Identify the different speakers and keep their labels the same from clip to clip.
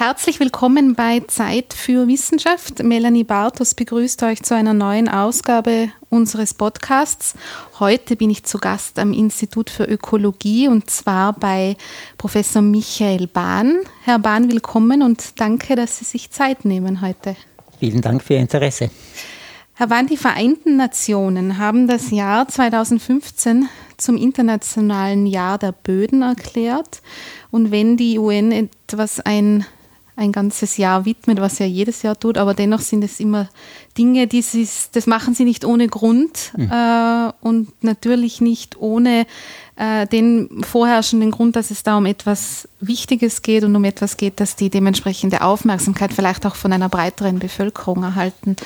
Speaker 1: Herzlich willkommen bei Zeit für Wissenschaft. Melanie Bartos begrüßt euch zu einer neuen Ausgabe unseres Podcasts. Heute bin ich zu Gast am Institut für Ökologie und zwar bei Professor Michael Bahn. Herr Bahn, willkommen und danke, dass Sie sich Zeit nehmen heute.
Speaker 2: Vielen Dank für Ihr Interesse.
Speaker 1: Herr Bahn, die Vereinten Nationen haben das Jahr 2015 zum internationalen Jahr der Böden erklärt. Und wenn die UN etwas ein ein ganzes Jahr widmet, was er jedes Jahr tut, aber dennoch sind es immer Dinge, die sie, das machen sie nicht ohne Grund mhm. äh, und natürlich nicht ohne äh, den vorherrschenden Grund, dass es da um etwas Wichtiges geht und um etwas geht, das die dementsprechende Aufmerksamkeit vielleicht auch von einer breiteren Bevölkerung erhalten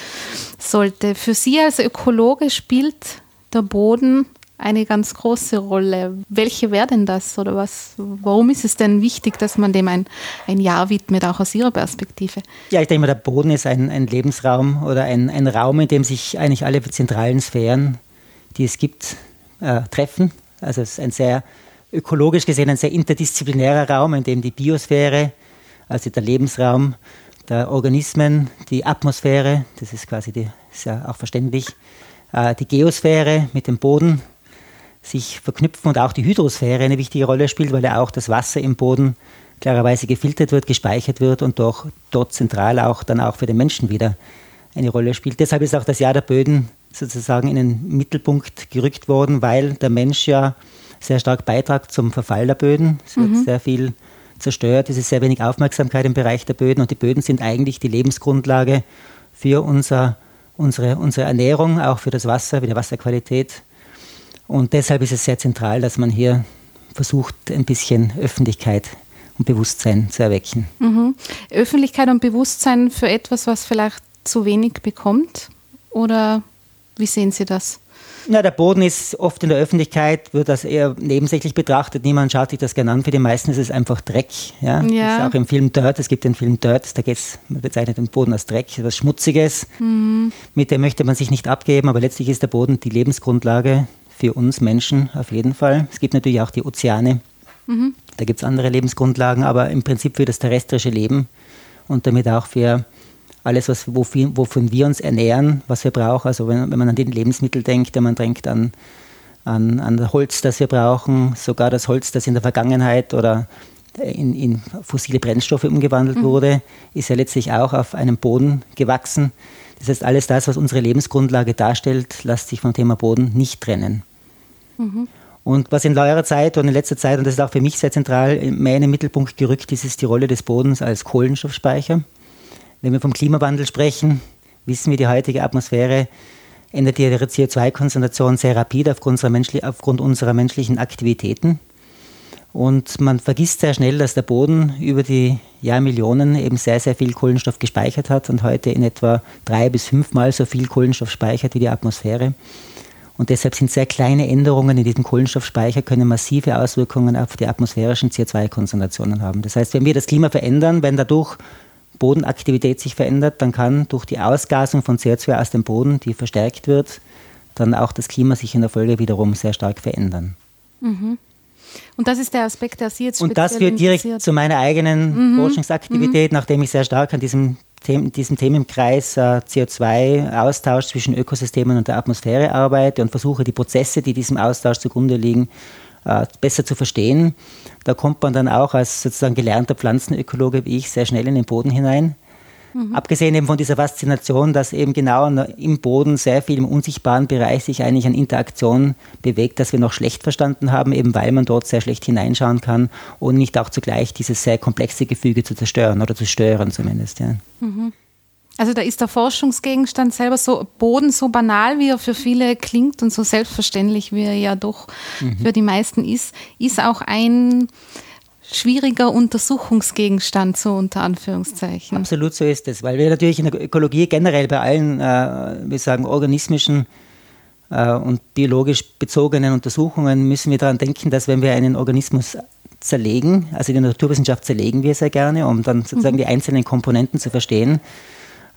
Speaker 1: sollte. Für Sie als Ökologe spielt der Boden eine ganz große Rolle. Welche wäre denn das oder was? Warum ist es denn wichtig, dass man dem ein, ein Jahr widmet, auch aus Ihrer Perspektive?
Speaker 2: Ja, ich denke mal, der Boden ist ein, ein Lebensraum oder ein, ein Raum, in dem sich eigentlich alle zentralen Sphären, die es gibt, äh, treffen. Also es ist ein sehr ökologisch gesehen ein sehr interdisziplinärer Raum, in dem die Biosphäre, also der Lebensraum der Organismen, die Atmosphäre, das ist quasi die, ist ja auch verständlich, äh, die Geosphäre mit dem Boden, sich verknüpfen und auch die Hydrosphäre eine wichtige Rolle spielt, weil ja auch das Wasser im Boden klarerweise gefiltert wird, gespeichert wird und doch dort zentral auch dann auch für den Menschen wieder eine Rolle spielt. Deshalb ist auch das Jahr der Böden sozusagen in den Mittelpunkt gerückt worden, weil der Mensch ja sehr stark beitragt zum Verfall der Böden. Es wird mhm. sehr viel zerstört, es ist sehr wenig Aufmerksamkeit im Bereich der Böden und die Böden sind eigentlich die Lebensgrundlage für unser, unsere, unsere Ernährung, auch für das Wasser, für die Wasserqualität und deshalb ist es sehr zentral, dass man hier versucht, ein bisschen Öffentlichkeit und Bewusstsein zu erwecken.
Speaker 1: Mhm. Öffentlichkeit und Bewusstsein für etwas, was vielleicht zu wenig bekommt? Oder wie sehen Sie das?
Speaker 2: Na, der Boden ist oft in der Öffentlichkeit, wird das eher nebensächlich betrachtet. Niemand schaut sich das gerne an. Für die meisten ist es einfach Dreck. Ja? ja. Das ist auch im Film Dirt. Es gibt den Film Dirt, da geht's, man bezeichnet den Boden als Dreck, etwas Schmutziges. Mhm. Mit dem möchte man sich nicht abgeben, aber letztlich ist der Boden die Lebensgrundlage für uns Menschen auf jeden Fall. Es gibt natürlich auch die Ozeane. Mhm. Da gibt es andere Lebensgrundlagen, aber im Prinzip für das terrestrische Leben und damit auch für alles, was, wovon wir uns ernähren, was wir brauchen. Also wenn, wenn man an die Lebensmittel denkt, wenn man denkt an, an, an das Holz, das wir brauchen, sogar das Holz, das in der Vergangenheit oder in, in fossile Brennstoffe umgewandelt mhm. wurde, ist ja letztlich auch auf einem Boden gewachsen. Das heißt, alles das, was unsere Lebensgrundlage darstellt, lässt sich vom Thema Boden nicht trennen. Mhm. Und was in neuerer Zeit und in letzter Zeit, und das ist auch für mich sehr zentral, mehr in den Mittelpunkt gerückt ist, ist die Rolle des Bodens als Kohlenstoffspeicher. Wenn wir vom Klimawandel sprechen, wissen wir, die heutige Atmosphäre ändert ihre CO2-Konzentration sehr rapid aufgrund unserer, aufgrund unserer menschlichen Aktivitäten. Und man vergisst sehr schnell, dass der Boden über die Jahrmillionen eben sehr, sehr viel Kohlenstoff gespeichert hat und heute in etwa drei bis fünfmal so viel Kohlenstoff speichert wie die Atmosphäre. Und deshalb sind sehr kleine Änderungen in diesem Kohlenstoffspeicher können massive Auswirkungen auf die atmosphärischen CO2-Konzentrationen haben. Das heißt, wenn wir das Klima verändern, wenn dadurch Bodenaktivität sich verändert, dann kann durch die Ausgasung von CO2 aus dem Boden, die verstärkt wird, dann auch das Klima sich in der Folge wiederum sehr stark verändern. Mhm.
Speaker 1: Und das ist der Aspekt, der Sie jetzt
Speaker 2: Und das führt direkt zu meiner eigenen mhm. Forschungsaktivität, mhm. nachdem ich sehr stark an diesem, diesem Themenkreis äh, CO2-Austausch zwischen Ökosystemen und der Atmosphäre arbeite und versuche, die Prozesse, die diesem Austausch zugrunde liegen, äh, besser zu verstehen. Da kommt man dann auch als sozusagen gelernter Pflanzenökologe wie ich sehr schnell in den Boden hinein Mhm. Abgesehen eben von dieser Faszination, dass eben genau im Boden sehr viel im unsichtbaren Bereich sich eigentlich an Interaktion bewegt, das wir noch schlecht verstanden haben, eben weil man dort sehr schlecht hineinschauen kann und nicht auch zugleich dieses sehr komplexe Gefüge zu zerstören oder zu stören zumindest. Ja. Mhm.
Speaker 1: Also da ist der Forschungsgegenstand selber so Boden so banal, wie er für viele klingt und so selbstverständlich, wie er ja doch mhm. für die meisten ist, ist auch ein schwieriger Untersuchungsgegenstand, so unter Anführungszeichen.
Speaker 2: Absolut so ist es, weil wir natürlich in der Ökologie generell bei allen, äh, wir sagen, organismischen äh, und biologisch bezogenen Untersuchungen müssen wir daran denken, dass wenn wir einen Organismus zerlegen, also in der Naturwissenschaft zerlegen wir sehr gerne, um dann sozusagen mhm. die einzelnen Komponenten zu verstehen,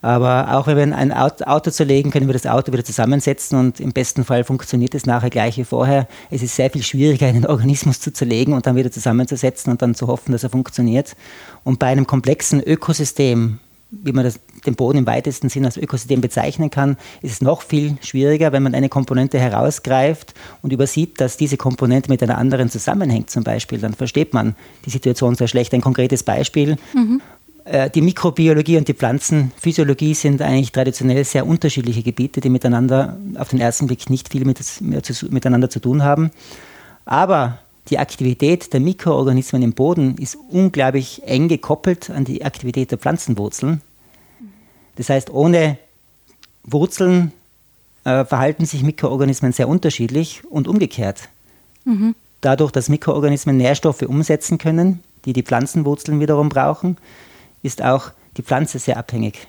Speaker 2: Aber auch wenn wir ein Auto zerlegen, können wir das Auto wieder zusammensetzen und im besten Fall funktioniert es nachher gleich wie vorher. Es ist sehr viel schwieriger, einen Organismus zu zerlegen und dann wieder zusammenzusetzen und dann zu hoffen, dass er funktioniert. Und bei einem komplexen Ökosystem, wie man das, den Boden im weitesten Sinn als Ökosystem bezeichnen kann, ist es noch viel schwieriger, wenn man eine Komponente herausgreift und übersieht, dass diese Komponente mit einer anderen zusammenhängt zum Beispiel. Dann versteht man die Situation sehr schlecht. Ein konkretes Beispiel. Mhm. Äh, die Mikrobiologie und die Pflanzenphysiologie sind eigentlich traditionell sehr unterschiedliche Gebiete, die miteinander auf den ersten Blick nicht viel mit, miteinander zu tun haben. Aber die Aktivität der Mikroorganismen im Boden ist unglaublich eng gekoppelt an die Aktivität der Pflanzenwurzeln. Das heißt, ohne Wurzeln äh, verhalten sich Mikroorganismen sehr unterschiedlich und umgekehrt. Mhm. Dadurch, dass Mikroorganismen Nährstoffe umsetzen können, die die Pflanzenwurzeln wiederum brauchen, ist auch die Pflanze sehr abhängig.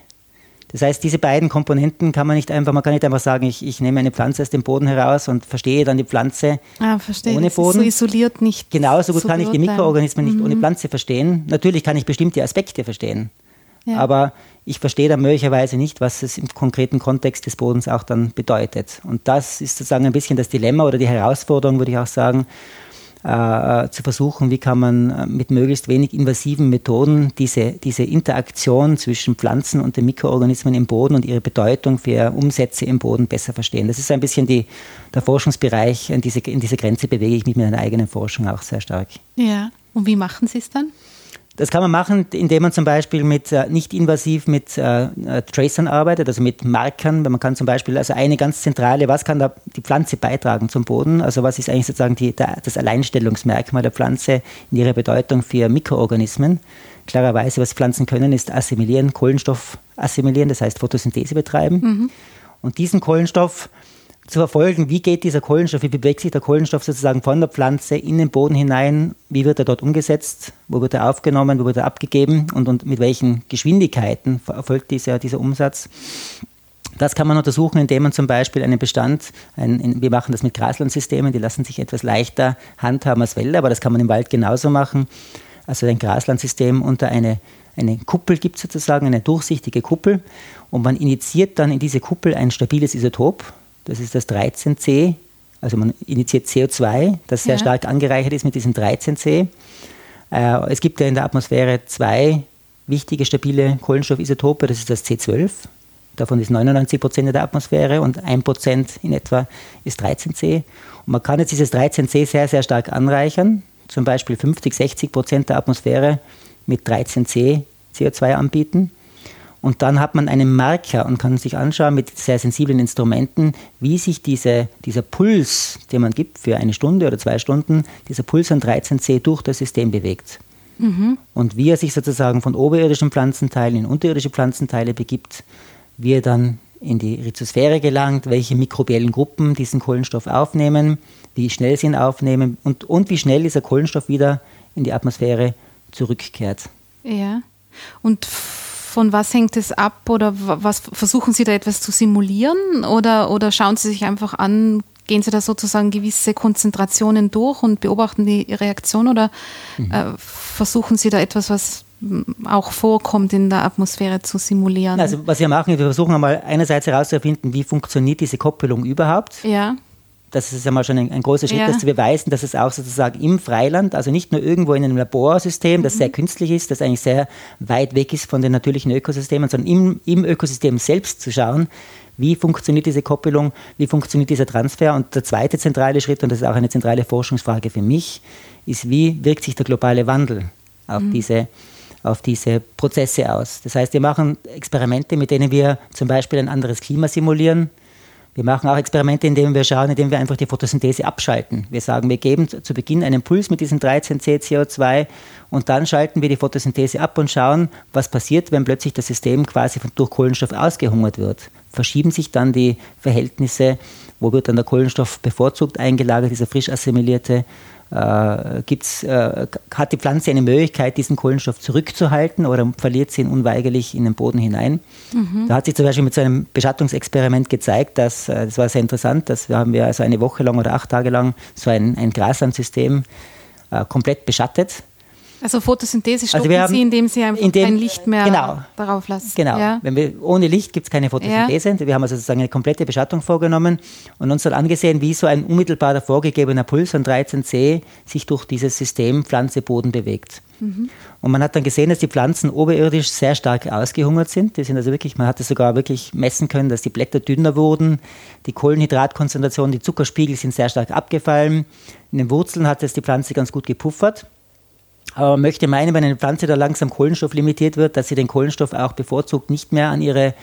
Speaker 2: Das heißt, diese beiden Komponenten kann man nicht einfach, man kann nicht einfach sagen, ich, ich nehme eine Pflanze aus dem Boden heraus und verstehe dann die Pflanze
Speaker 1: ah, verstehe.
Speaker 2: ohne Boden.
Speaker 1: so isoliert nicht.
Speaker 2: Genauso gut so kann ich die Mikroorganismen nicht mhm. ohne Pflanze verstehen. Natürlich kann ich bestimmte Aspekte verstehen. Ja. Aber ich verstehe dann möglicherweise nicht, was es im konkreten Kontext des Bodens auch dann bedeutet. Und das ist sozusagen ein bisschen das Dilemma oder die Herausforderung, würde ich auch sagen, äh, zu versuchen, wie kann man äh, mit möglichst wenig invasiven Methoden diese, diese Interaktion zwischen Pflanzen und den Mikroorganismen im Boden und ihre Bedeutung für Umsätze im Boden besser verstehen. Das ist ein bisschen die, der Forschungsbereich, in diese, in diese Grenze bewege ich mich mit meiner eigenen Forschung auch sehr stark.
Speaker 1: Ja, und wie machen Sie es dann?
Speaker 2: Das kann man machen, indem man zum Beispiel mit äh, nicht invasiv mit äh, äh, Tracern arbeitet, also mit Markern. Man kann zum Beispiel, also eine ganz zentrale, was kann da die Pflanze beitragen zum Boden? Also was ist eigentlich sozusagen die, der, das Alleinstellungsmerkmal der Pflanze in ihrer Bedeutung für Mikroorganismen? Klarerweise, was Pflanzen können, ist assimilieren, Kohlenstoff assimilieren, das heißt Photosynthese betreiben. Mhm. Und diesen Kohlenstoff zu verfolgen, wie geht dieser Kohlenstoff, wie bewegt sich der Kohlenstoff sozusagen von der Pflanze in den Boden hinein, wie wird er dort umgesetzt, wo wird er aufgenommen, wo wird er abgegeben? Und, und mit welchen Geschwindigkeiten erfolgt dieser, dieser Umsatz. Das kann man untersuchen, indem man zum Beispiel einen Bestand, ein, wir machen das mit Graslandsystemen, die lassen sich etwas leichter handhaben als Wälder, aber das kann man im Wald genauso machen. Also ein Graslandsystem unter eine, eine Kuppel gibt sozusagen, eine durchsichtige Kuppel und man initiiert dann in diese Kuppel ein stabiles Isotop, das ist das 13C. Also man initiiert CO2, das sehr ja. stark angereichert ist mit diesem 13C. Äh, es gibt ja in der Atmosphäre zwei wichtige, stabile Kohlenstoffisotope. Das ist das C12. Davon ist 99 Prozent in der Atmosphäre und 1 Prozent in etwa ist 13C. Und man kann jetzt dieses 13C sehr, sehr stark anreichern. Zum Beispiel 50, 60 Prozent der Atmosphäre mit 13C CO2 anbieten. Und dann hat man einen Marker und kann sich anschauen mit sehr sensiblen Instrumenten, wie sich diese, dieser Puls, den man gibt für eine Stunde oder zwei Stunden, dieser Puls an 13c durch das System bewegt. Mhm. Und wie er sich sozusagen von oberirdischen Pflanzenteilen in unterirdische Pflanzenteile begibt, wie er dann in die Rhizosphäre gelangt, welche mikrobiellen Gruppen diesen Kohlenstoff aufnehmen, wie schnell sie ihn aufnehmen und, und wie schnell dieser Kohlenstoff wieder in die Atmosphäre zurückkehrt.
Speaker 1: Ja. Und von was hängt es ab oder was versuchen Sie da etwas zu simulieren oder, oder schauen Sie sich einfach an, gehen Sie da sozusagen gewisse Konzentrationen durch und beobachten die Reaktion oder mhm. äh, versuchen Sie da etwas, was auch vorkommt in der Atmosphäre zu simulieren?
Speaker 2: Also was wir machen, wir versuchen einmal einerseits herauszufinden, wie funktioniert diese Koppelung überhaupt.
Speaker 1: Ja
Speaker 2: das ist ja mal schon ein, ein großer Schritt, ja. das zu beweisen, dass es auch sozusagen im Freiland, also nicht nur irgendwo in einem Laborsystem, das mhm. sehr künstlich ist, das eigentlich sehr weit weg ist von den natürlichen Ökosystemen, sondern im, im Ökosystem selbst zu schauen, wie funktioniert diese Koppelung, wie funktioniert dieser Transfer. Und der zweite zentrale Schritt, und das ist auch eine zentrale Forschungsfrage für mich, ist, wie wirkt sich der globale Wandel auf mhm. diese auf diese Prozesse aus. Das heißt, wir machen Experimente, mit denen wir zum Beispiel ein anderes Klima simulieren, wir machen auch Experimente, indem wir schauen, indem wir einfach die Photosynthese abschalten. Wir sagen, wir geben zu Beginn einen Puls mit diesem 13C CO2 und dann schalten wir die Photosynthese ab und schauen, was passiert, wenn plötzlich das System quasi durch Kohlenstoff ausgehungert wird. Verschieben sich dann die Verhältnisse, wo wird dann der Kohlenstoff bevorzugt eingelagert, dieser frisch assimilierte äh, gibt's, äh, hat die Pflanze eine Möglichkeit, diesen Kohlenstoff zurückzuhalten oder verliert sie ihn unweigerlich in den Boden hinein? Mhm. Da hat sich zum Beispiel mit so einem Beschattungsexperiment gezeigt, dass, äh, das war sehr interessant, dass wir haben wir also eine Woche lang oder acht Tage lang so ein, ein Graslandsystem äh, komplett beschattet
Speaker 1: Also Photosynthese stoppen also haben, Sie, indem Sie einfach dem, kein Licht mehr
Speaker 2: genau,
Speaker 1: darauf lassen.
Speaker 2: Genau. Ja. Wenn wir, ohne Licht gibt es keine Photosynthese. Ja. Wir haben also sozusagen eine komplette Beschattung vorgenommen und uns dann angesehen, wie so ein unmittelbar vorgegebener Puls von 13c sich durch dieses System Pflanze-Boden bewegt. Mhm. Und man hat dann gesehen, dass die Pflanzen oberirdisch sehr stark ausgehungert sind. Die sind also wirklich, man hat es sogar wirklich messen können, dass die Blätter dünner wurden, die Kohlenhydratkonzentration, die Zuckerspiegel sind sehr stark abgefallen. In den Wurzeln hat es die Pflanze ganz gut gepuffert. Aber möchte meinen, wenn eine Pflanze da langsam Kohlenstoff limitiert wird, dass sie den Kohlenstoff auch bevorzugt nicht mehr an ihre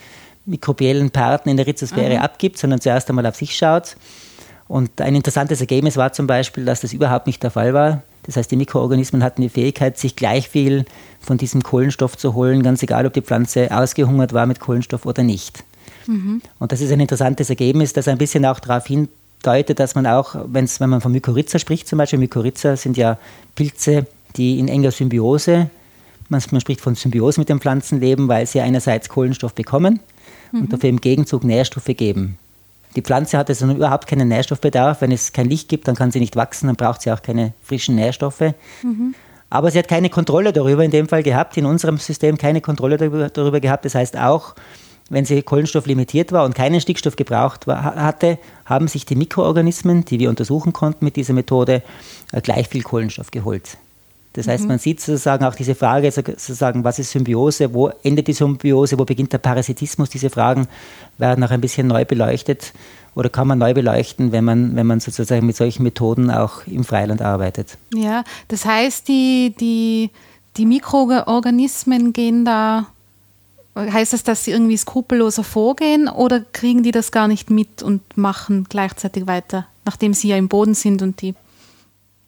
Speaker 2: mikrobiellen Partner in der Rhizosphäre mhm. abgibt, sondern zuerst einmal auf sich schaut. Und ein interessantes Ergebnis war zum Beispiel, dass das überhaupt nicht der Fall war. Das heißt, die Mikroorganismen hatten die Fähigkeit, sich gleich viel von diesem Kohlenstoff zu holen, ganz egal, ob die Pflanze ausgehungert war mit Kohlenstoff oder nicht. Mhm. Und das ist ein interessantes Ergebnis, das ein bisschen auch darauf hindeutet, dass man auch, wenn man von Mykorrhiza spricht, zum Beispiel, Mykorrhiza sind ja Pilze, die in enger Symbiose, man, man spricht von Symbiose mit den Pflanzen leben, weil sie einerseits Kohlenstoff bekommen mhm. und dafür im Gegenzug Nährstoffe geben. Die Pflanze hat also überhaupt keinen Nährstoffbedarf. Wenn es kein Licht gibt, dann kann sie nicht wachsen, dann braucht sie auch keine frischen Nährstoffe. Mhm. Aber sie hat keine Kontrolle darüber in dem Fall gehabt, in unserem System keine Kontrolle darüber, darüber gehabt. Das heißt auch, wenn sie Kohlenstoff limitiert war und keinen Stickstoff gebraucht war, hatte, haben sich die Mikroorganismen, die wir untersuchen konnten mit dieser Methode, äh, gleich viel Kohlenstoff geholt. Das heißt, mhm. man sieht sozusagen auch diese Frage, sozusagen, was ist Symbiose, wo endet die Symbiose, wo beginnt der Parasitismus, diese Fragen werden auch ein bisschen neu beleuchtet oder kann man neu beleuchten, wenn man, wenn man sozusagen mit solchen Methoden auch im Freiland arbeitet.
Speaker 1: Ja, das heißt, die, die, die Mikroorganismen gehen da, heißt das, dass sie irgendwie skrupelloser vorgehen oder kriegen die das gar nicht mit und machen gleichzeitig weiter, nachdem sie ja im Boden sind und die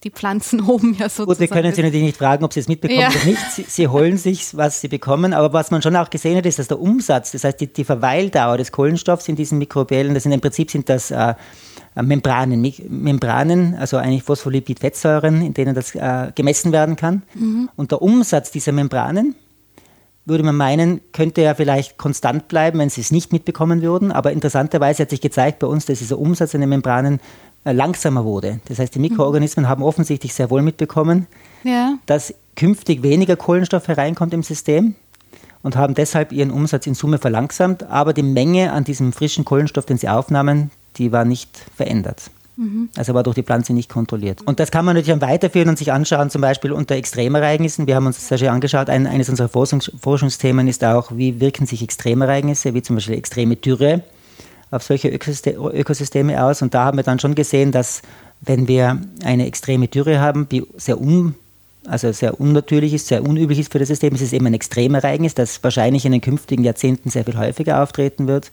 Speaker 1: die Pflanzen oben ja sozusagen.
Speaker 2: Gut, wir können Sie natürlich nicht fragen, ob Sie es mitbekommen ja. oder nicht. Sie, sie, holen sich, was Sie bekommen. Aber was man schon auch gesehen hat, ist, dass der Umsatz, das heißt die, die Verweildauer des Kohlenstoffs in diesen Mikrobiellen, das sind im Prinzip sind das äh, Membranen, Membranen, also eigentlich Phospholipid-Fettsäuren, in denen das äh, gemessen werden kann. Mhm. Und der Umsatz dieser Membranen, würde man meinen, könnte ja vielleicht konstant bleiben, wenn sie es nicht mitbekommen würden. Aber interessanterweise hat sich gezeigt bei uns, dass dieser Umsatz in den Membranen langsamer wurde. Das heißt, die Mikroorganismen mhm. haben offensichtlich sehr wohl mitbekommen, ja. dass künftig weniger Kohlenstoff hereinkommt im System und haben deshalb ihren Umsatz in Summe verlangsamt, aber die Menge an diesem frischen Kohlenstoff, den sie aufnahmen, die war nicht verändert. Mhm. Also war durch die Pflanze nicht kontrolliert. Und das kann man natürlich dann weiterführen und sich anschauen, zum Beispiel unter Extremereignissen. Wir haben uns das sehr schön angeschaut. Ein, eines unserer Forschungs Forschungsthemen ist auch, wie wirken sich Extremereignisse, wie zum Beispiel extreme Dürre auf solche Ökosysteme aus. Und da haben wir dann schon gesehen, dass wenn wir eine extreme Dürre haben, die sehr un also sehr unnatürlich ist, sehr unüblich ist für das System. Es ist eben ein Extremereignis, das wahrscheinlich in den künftigen Jahrzehnten sehr viel häufiger auftreten wird.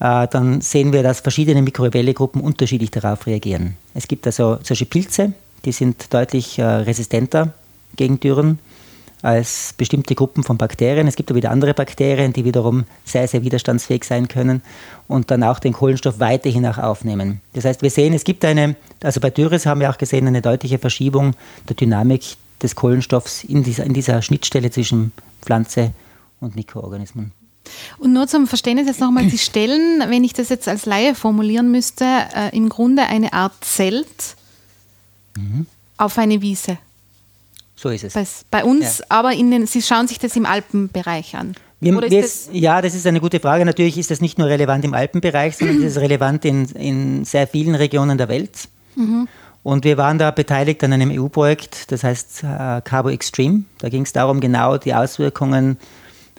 Speaker 2: Äh, dann sehen wir, dass verschiedene mikrobielle Gruppen unterschiedlich darauf reagieren. Es gibt also solche Pilze, die sind deutlich äh, resistenter gegen Dürren als bestimmte Gruppen von Bakterien. Es gibt aber wieder andere Bakterien, die wiederum sehr, sehr widerstandsfähig sein können und dann auch den Kohlenstoff weiterhin auch aufnehmen. Das heißt, wir sehen, es gibt eine, also bei Dürres haben wir auch gesehen, eine deutliche Verschiebung der Dynamik des Kohlenstoffs in dieser, in dieser Schnittstelle zwischen Pflanze und Mikroorganismen.
Speaker 1: Und nur zum Verständnis jetzt nochmal, die stellen, wenn ich das jetzt als Laie formulieren müsste, äh, im Grunde eine Art Zelt mhm. auf eine Wiese.
Speaker 2: So ist es.
Speaker 1: Bei, bei uns, ja. aber in den, Sie schauen sich das im Alpenbereich an.
Speaker 2: Wir, wir das ja, das ist eine gute Frage. Natürlich ist das nicht nur relevant im Alpenbereich, sondern es ist relevant in, in sehr vielen Regionen der Welt. Mhm. Und wir waren da beteiligt an einem EU-Projekt, das heißt äh, Carbo Extreme. Da ging es darum, genau die Auswirkungen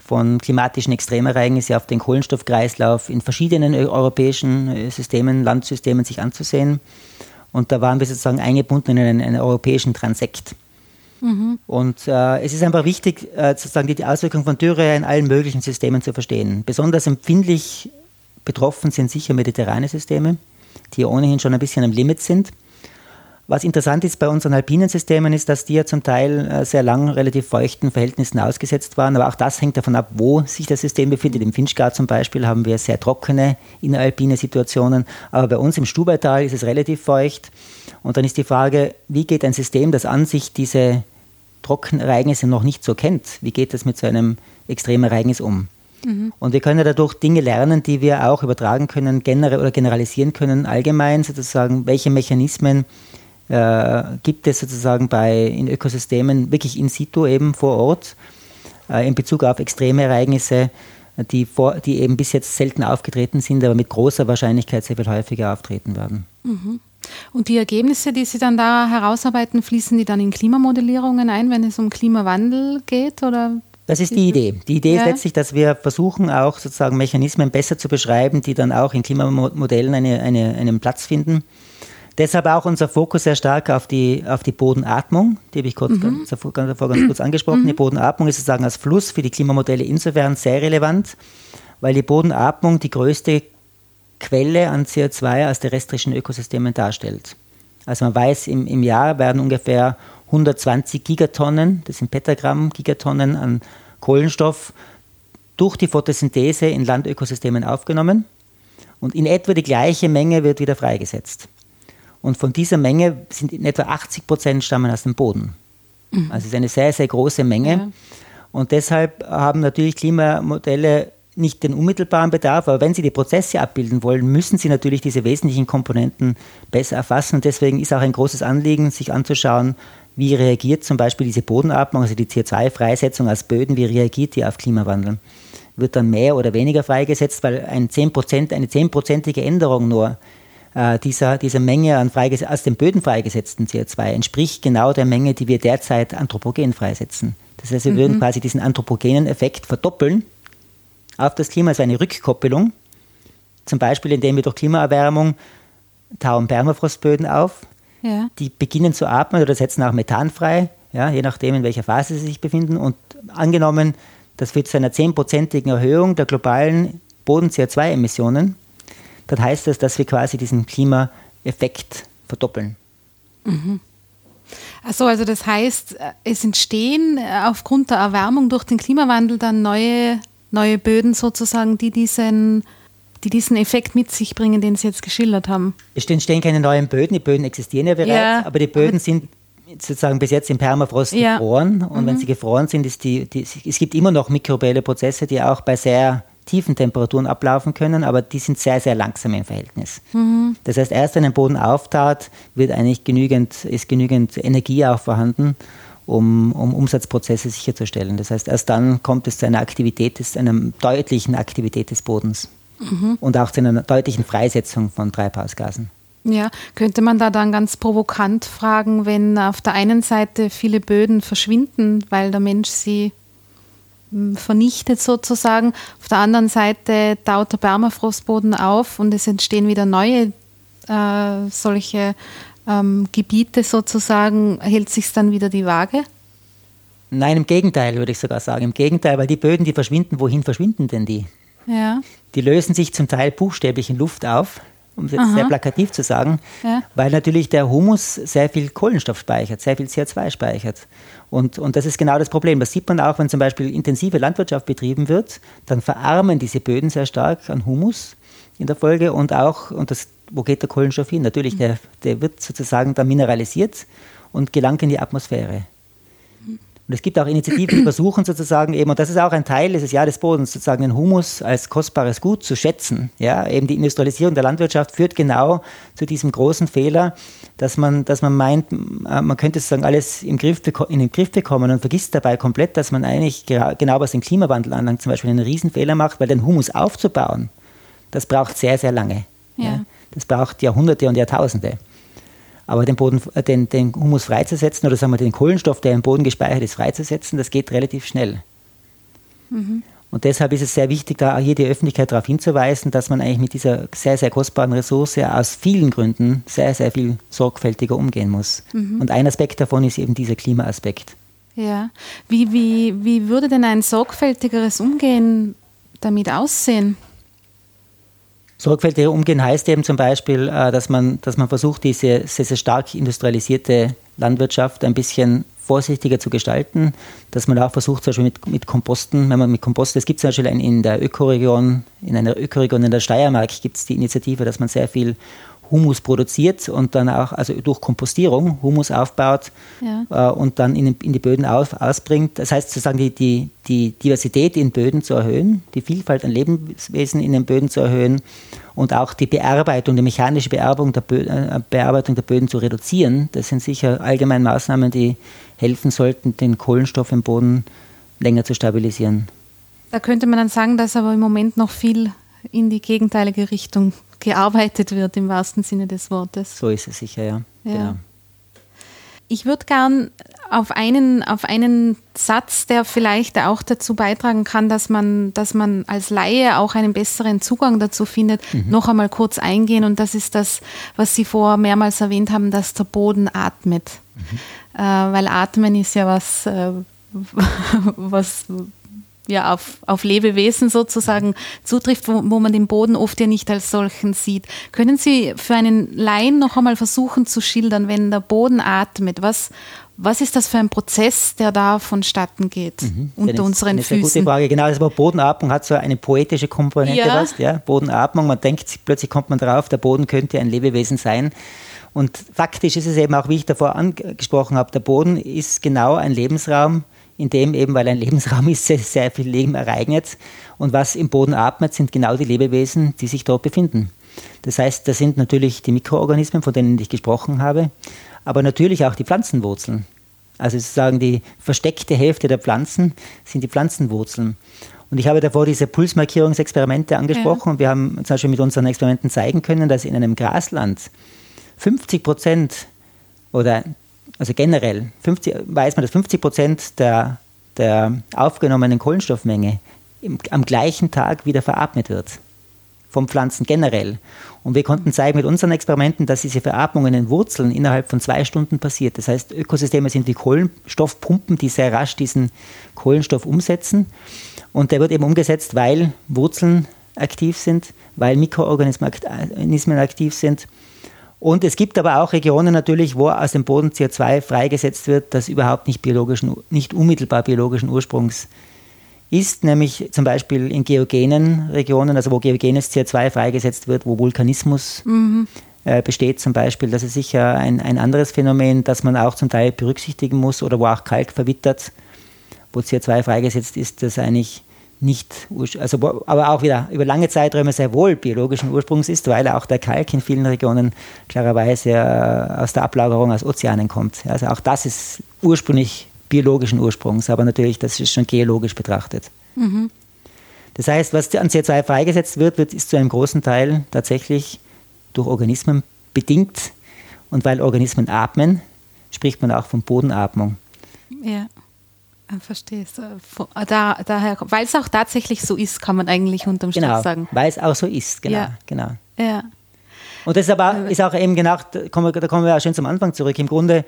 Speaker 2: von klimatischen Extremereignissen auf den Kohlenstoffkreislauf in verschiedenen europäischen äh, Systemen, Landsystemen sich anzusehen. Und da waren wir sozusagen eingebunden in einen, einen europäischen Transekt. Und äh, es ist einfach wichtig, äh, sozusagen die, die Auswirkungen von Dürre in allen möglichen Systemen zu verstehen. Besonders empfindlich betroffen sind sicher mediterrane Systeme, die ohnehin schon ein bisschen am Limit sind. Was interessant ist bei unseren alpinen Systemen ist, dass die ja zum Teil äh, sehr lang relativ feuchten Verhältnissen ausgesetzt waren. Aber auch das hängt davon ab, wo sich das System befindet. Im Finchgau zum Beispiel haben wir sehr trockene inneralpine Situationen. Aber bei uns im Stubaital ist es relativ feucht. Und dann ist die Frage, wie geht ein System, das an sich diese Trockenereignisse noch nicht so kennt, wie geht das mit so einem Extremereignis um? Mhm. Und wir können dadurch Dinge lernen, die wir auch übertragen können, generell oder generalisieren können, allgemein sozusagen, welche Mechanismen äh, gibt es sozusagen bei, in Ökosystemen wirklich in situ eben vor Ort äh, in Bezug auf extreme Ereignisse, die, vor, die eben bis jetzt selten aufgetreten sind, aber mit großer Wahrscheinlichkeit sehr viel häufiger auftreten werden.
Speaker 1: Mhm. Und die Ergebnisse, die Sie dann da herausarbeiten, fließen die dann in Klimamodellierungen ein, wenn es um Klimawandel geht? Oder
Speaker 2: das ist die Idee. Die Idee ja. ist letztlich, dass wir versuchen, auch sozusagen Mechanismen besser zu beschreiben, die dann auch in Klimamodellen eine, eine, einen Platz finden. Deshalb auch unser Fokus sehr stark auf die, auf die Bodenatmung, die habe ich kurz, mhm. ganz, davor, ganz kurz angesprochen. Mhm. Die Bodenatmung ist sozusagen als Fluss für die Klimamodelle insofern sehr relevant, weil die Bodenatmung die größte Quelle an CO2 aus terrestrischen Ökosystemen darstellt. Also man weiß, im, im Jahr werden ungefähr 120 Gigatonnen, das sind Petagramm, Gigatonnen an Kohlenstoff durch die Photosynthese in Landökosystemen aufgenommen und in etwa die gleiche Menge wird wieder freigesetzt. Und von dieser Menge sind in etwa 80 Prozent stammen aus dem Boden. Mhm. Also es ist eine sehr, sehr große Menge. Ja. Und deshalb haben natürlich Klimamodelle nicht den unmittelbaren Bedarf, aber wenn Sie die Prozesse abbilden wollen, müssen Sie natürlich diese wesentlichen Komponenten besser erfassen. Und deswegen ist auch ein großes Anliegen, sich anzuschauen, wie reagiert zum Beispiel diese Bodenatmung, also die CO2-Freisetzung aus Böden, wie reagiert die auf Klimawandel? Wird dann mehr oder weniger freigesetzt, weil ein 10%, eine zehnprozentige Änderung nur dieser, dieser Menge an aus den Böden freigesetzten CO2 entspricht genau der Menge, die wir derzeit anthropogen freisetzen. Das heißt, wir mhm. würden quasi diesen anthropogenen Effekt verdoppeln auf das Klima, also eine Rückkoppelung. Zum Beispiel, indem wir durch Klimaerwärmung tauen Permafrostböden auf, ja. die beginnen zu atmen oder setzen auch Methan frei, ja, je nachdem, in welcher Phase sie sich befinden. Und angenommen, das führt zu einer zehnprozentigen Erhöhung der globalen Boden-CO2-Emissionen, dann heißt das, dass wir quasi diesen Klimaeffekt verdoppeln.
Speaker 1: Mhm. Achso, also das heißt, es entstehen aufgrund der Erwärmung durch den Klimawandel dann neue, neue Böden sozusagen, die diesen, die diesen Effekt mit sich bringen, den Sie jetzt geschildert haben.
Speaker 2: Es entstehen keine neuen Böden, die Böden existieren ja bereits, ja, aber die Böden aber sind sozusagen bis jetzt im Permafrost ja. gefroren. Und mhm. wenn sie gefroren sind, ist die, die, es gibt immer noch mikrobielle Prozesse, die auch bei sehr tiefen Temperaturen ablaufen können, aber die sind sehr, sehr langsam im Verhältnis. Mhm. Das heißt, erst wenn ein Boden auftaut, wird eigentlich genügend, ist genügend Energie auch vorhanden, um, um Umsatzprozesse sicherzustellen. Das heißt, erst dann kommt es zu einer Aktivität, des, einer deutlichen Aktivität des Bodens mhm. und auch zu einer deutlichen Freisetzung von Treibhausgasen.
Speaker 1: Ja, könnte man da dann ganz provokant fragen, wenn auf der einen Seite viele Böden verschwinden, weil der Mensch sie vernichtet sozusagen. Auf der anderen Seite taut der Permafrostboden auf und es entstehen wieder neue äh, solche ähm, Gebiete sozusagen. Hält sich dann wieder die Waage?
Speaker 2: Nein, im Gegenteil, würde ich sogar sagen. Im Gegenteil, weil die Böden, die verschwinden, wohin verschwinden denn die? Ja. Die lösen sich zum Teil buchstäblich in Luft auf um es jetzt sehr plakativ zu sagen, ja. weil natürlich der Humus sehr viel Kohlenstoff speichert, sehr viel CO2 speichert. Und, und das ist genau das Problem. Das sieht man auch, wenn zum Beispiel intensive Landwirtschaft betrieben wird, dann verarmen diese Böden sehr stark an Humus in der Folge und auch, und das, wo geht der Kohlenstoff hin? Natürlich, der, der wird sozusagen dann mineralisiert und gelangt in die Atmosphäre. Und es gibt auch Initiativen, die versuchen sozusagen eben, und das ist auch ein Teil dieses Jahr des Bodens, sozusagen den Humus als kostbares Gut zu schätzen. Ja, eben die Industrialisierung der Landwirtschaft führt genau zu diesem großen Fehler, dass man, dass man meint, man könnte sozusagen alles im Griff, in den Griff bekommen und vergisst dabei komplett, dass man eigentlich genau was den Klimawandel anlangt, zum Beispiel einen Riesenfehler macht, weil den Humus aufzubauen, das braucht sehr, sehr lange. Ja. ja. Das braucht Jahrhunderte und Jahrtausende. Aber den, Boden, äh, den, den Humus freizusetzen oder sagen wir den Kohlenstoff, der im Boden gespeichert ist, freizusetzen, das geht relativ schnell. Mhm. Und deshalb ist es sehr wichtig, da hier die Öffentlichkeit darauf hinzuweisen, dass man eigentlich mit dieser sehr, sehr kostbaren Ressource aus vielen Gründen sehr, sehr viel sorgfältiger umgehen muss. Mhm. Und ein Aspekt davon ist eben dieser Klimaaspekt.
Speaker 1: Ja. Wie, wie, wie würde denn ein sorgfältigeres Umgehen damit aussehen?
Speaker 2: Sorgfältiger umgehen heißt eben zum Beispiel, äh, dass man, dass man versucht, diese sehr, sehr stark industrialisierte Landwirtschaft ein bisschen vorsichtiger zu gestalten, dass man auch versucht, zum Beispiel mit, mit Komposten, wenn man mit Kompost, es gibt zum Beispiel in der Ökoregion, in einer Ökoregion in der Steiermark gibt es die Initiative, dass man sehr viel Humus produziert und dann auch, also durch Kompostierung Humus aufbaut ja. äh, und dann in, in, die Böden auf, ausbringt. Das heißt sozusagen die, die, die Diversität in Böden zu erhöhen, die Vielfalt an Lebenswesen in den Böden zu erhöhen und auch die Bearbeitung, die mechanische Bearbeitung der, Bö äh, Bearbeitung der Böden zu reduzieren. Das sind sicher allgemein Maßnahmen, die helfen sollten, den Kohlenstoff im Boden länger zu stabilisieren.
Speaker 1: Da könnte man dann sagen, dass aber im Moment noch viel in die gegenteilige Richtung gearbeitet wird, im wahrsten Sinne des Wortes.
Speaker 2: So ist es sicher, ja. ja. Genau.
Speaker 1: Ich würde gern auf einen, auf einen Satz, der vielleicht auch dazu beitragen kann, dass man, dass man als Laie auch einen besseren Zugang dazu findet, mhm. noch einmal kurz eingehen. Und das ist das, was Sie vorher mehrmals erwähnt haben, dass der Boden atmet. Mhm. Äh, weil Atmen ist ja was, äh, was ja, auf, auf Lebewesen sozusagen zutrifft, wo, wo man den Boden oft ja nicht als solchen sieht. Können Sie für einen Laien noch einmal versuchen zu schildern, wenn der Boden atmet, was, was ist das für ein Prozess, der da vonstatten geht mhm. unter
Speaker 2: eine,
Speaker 1: unseren eine Füßen?
Speaker 2: Gute Frage. Genau, also Bodenatmung hat so eine poetische Komponente. Ja. Was, ja? Bodenatmung, man denkt, plötzlich kommt man drauf, der Boden könnte ein Lebewesen sein. Und faktisch ist es eben auch, wie ich davor angesprochen habe, der Boden ist genau ein Lebensraum, in dem eben, weil ein Lebensraum ist, sehr, sehr viel Leben ereignet. Und was im Boden atmet, sind genau die Lebewesen, die sich dort befinden. Das heißt, das sind natürlich die Mikroorganismen, von denen ich gesprochen habe, aber natürlich auch die Pflanzenwurzeln. Also sozusagen die versteckte Hälfte der Pflanzen sind die Pflanzenwurzeln. Und ich habe davor diese Pulsmarkierungsexperimente angesprochen ja. und wir haben zum Beispiel mit unseren Experimenten zeigen können, dass in einem Grasland 50 Prozent oder also generell 50, weiß man, dass 50 Prozent der, der aufgenommenen Kohlenstoffmenge im, am gleichen Tag wieder veratmet wird. Vom Pflanzen generell. Und wir konnten zeigen mit unseren Experimenten, dass diese Veratmung in Wurzeln innerhalb von zwei Stunden passiert. Das heißt, Ökosysteme sind wie Kohlenstoffpumpen, die sehr rasch diesen Kohlenstoff umsetzen. Und der wird eben umgesetzt, weil Wurzeln aktiv sind, weil Mikroorganismen aktiv sind und es gibt aber auch Regionen natürlich, wo aus dem Boden CO2 freigesetzt wird, das überhaupt nicht, biologischen, nicht unmittelbar biologischen Ursprungs ist, nämlich zum Beispiel in geogenen Regionen, also wo geogenes CO2 freigesetzt wird, wo Vulkanismus mhm. äh, besteht zum Beispiel. Das ist sicher ein, ein anderes Phänomen, das man auch zum Teil berücksichtigen muss oder wo auch Kalk verwittert, wo CO2 freigesetzt ist, das eigentlich nicht, also, aber auch wieder über lange Zeiträume sehr wohl biologischen Ursprungs ist, weil auch der Kalk in vielen Regionen klarerweise äh, aus der Ablagerung aus Ozeanen kommt. Also auch das ist ursprünglich biologischen Ursprungs, aber natürlich, das ist schon geologisch betrachtet. Mhm. Das heißt, was an CO2 freigesetzt wird, wird, ist zu einem großen Teil tatsächlich durch Organismen bedingt. Und weil Organismen atmen, spricht man auch von Bodenatmung.
Speaker 1: Ja. Ah, verstehe es. Da, daher, weil es auch tatsächlich so ist, kann man eigentlich unterm
Speaker 2: Strich
Speaker 1: genau, sagen.
Speaker 2: Weil es auch so ist, genau.
Speaker 1: Ja.
Speaker 2: genau.
Speaker 1: Ja.
Speaker 2: Und das ist aber ist auch eben genau, da kommen, wir, da kommen wir auch schön zum Anfang zurück. Im Grunde,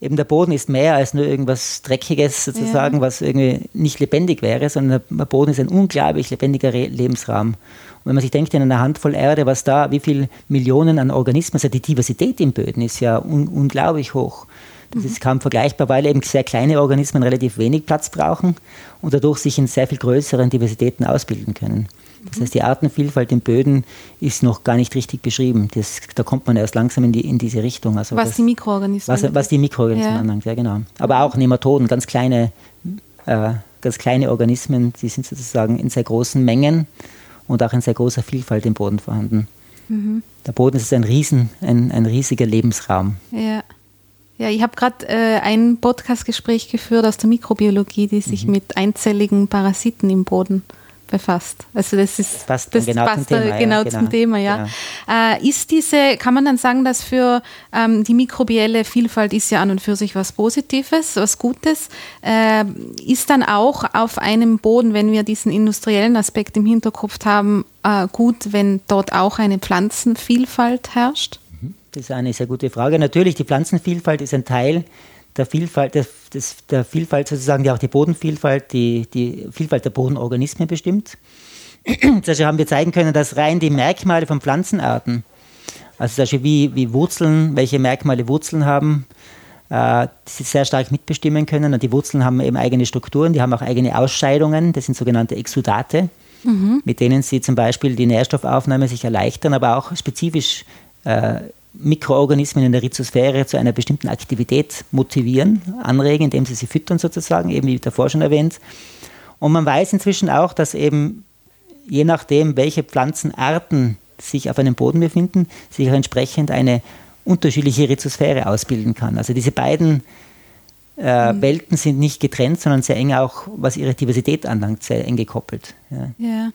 Speaker 2: eben der Boden ist mehr als nur irgendwas Dreckiges sozusagen, ja. was irgendwie nicht lebendig wäre, sondern der Boden ist ein unglaublich lebendiger Lebensraum. Und wenn man sich denkt, in einer Handvoll Erde, was da, wie viele Millionen an Organismen, also die Diversität im Böden ist ja un unglaublich hoch. Das ist kaum vergleichbar, weil eben sehr kleine Organismen relativ wenig Platz brauchen und dadurch sich in sehr viel größeren Diversitäten ausbilden können. Das heißt, die Artenvielfalt in Böden ist noch gar nicht richtig beschrieben. Das, da kommt man erst langsam in, die, in diese Richtung.
Speaker 1: Also was
Speaker 2: das,
Speaker 1: die Mikroorganismen
Speaker 2: was, was die Mikroorganismen ja. anlangt, ja genau. Aber auch Nematoden, ganz kleine, äh, ganz kleine Organismen, die sind sozusagen in sehr großen Mengen und auch in sehr großer Vielfalt im Boden vorhanden. Mhm. Der Boden ist ein, riesen, ein, ein riesiger Lebensraum.
Speaker 1: Ja. Ja, ich habe gerade äh, ein Podcastgespräch geführt aus der Mikrobiologie, die sich mhm. mit einzelligen Parasiten im Boden befasst. Also das ist
Speaker 2: passt das genau, passt zum, Thema,
Speaker 1: genau ja, zum genau, Thema, ja. Genau. Äh, ist diese, kann man dann sagen, dass für ähm, die mikrobielle Vielfalt ist ja an und für sich was Positives, was Gutes, äh, ist dann auch auf einem Boden, wenn wir diesen industriellen Aspekt im Hinterkopf haben, äh, gut, wenn dort auch eine Pflanzenvielfalt herrscht?
Speaker 2: Das ist eine sehr gute Frage. Natürlich, die Pflanzenvielfalt ist ein Teil der Vielfalt, der, des, der Vielfalt sozusagen, die auch die Bodenvielfalt, die, die Vielfalt der Bodenorganismen bestimmt. Also haben wir zeigen können, dass rein die Merkmale von Pflanzenarten, also zum Beispiel wie, wie Wurzeln, welche Merkmale Wurzeln haben, äh, sie sehr stark mitbestimmen können. Und die Wurzeln haben eben eigene Strukturen, die haben auch eigene Ausscheidungen, das sind sogenannte Exudate, mhm. mit denen sie zum Beispiel die Nährstoffaufnahme sich erleichtern, aber auch spezifisch äh, Mikroorganismen in der Rhizosphäre zu einer bestimmten Aktivität motivieren, anregen, indem sie sie füttern sozusagen, eben wie davor schon erwähnt. Und man weiß inzwischen auch, dass eben je nachdem, welche Pflanzenarten sich auf einem Boden befinden, sich auch entsprechend eine unterschiedliche Rhizosphäre ausbilden kann. Also diese beiden äh, mhm. Welten sind nicht getrennt, sondern sehr eng auch, was ihre Diversität anlangt, sehr eng gekoppelt. Ja. ja.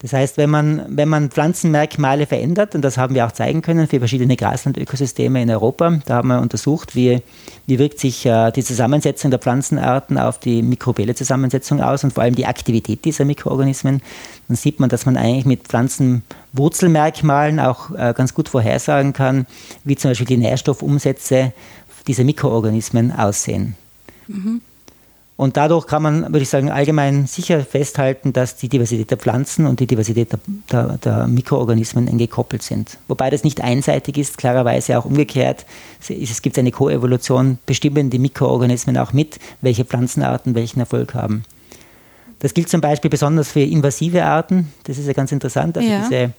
Speaker 2: Das heißt, wenn man, wenn man Pflanzenmerkmale verändert, und das haben wir auch zeigen können für verschiedene Graslandökosysteme in Europa, da haben wir untersucht, wie, wie wirkt sich äh, die Zusammensetzung der Pflanzenarten auf die mikrobielle Zusammensetzung aus und vor allem die Aktivität dieser Mikroorganismen, dann sieht man, dass man eigentlich mit Pflanzenwurzelmerkmalen auch äh, ganz gut vorhersagen kann, wie zum Beispiel die Nährstoffumsätze dieser Mikroorganismen aussehen. Mhm. Und dadurch kann man, würde ich sagen, allgemein sicher festhalten, dass die Diversität der Pflanzen und die Diversität der, der, der Mikroorganismen eng gekoppelt sind. Wobei das nicht einseitig ist, klarerweise auch umgekehrt. Es gibt eine Koevolution, bestimmen die Mikroorganismen auch mit, welche Pflanzenarten welchen Erfolg haben. Das gilt zum Beispiel besonders für invasive Arten. Das ist ja ganz interessant. Also ja. diese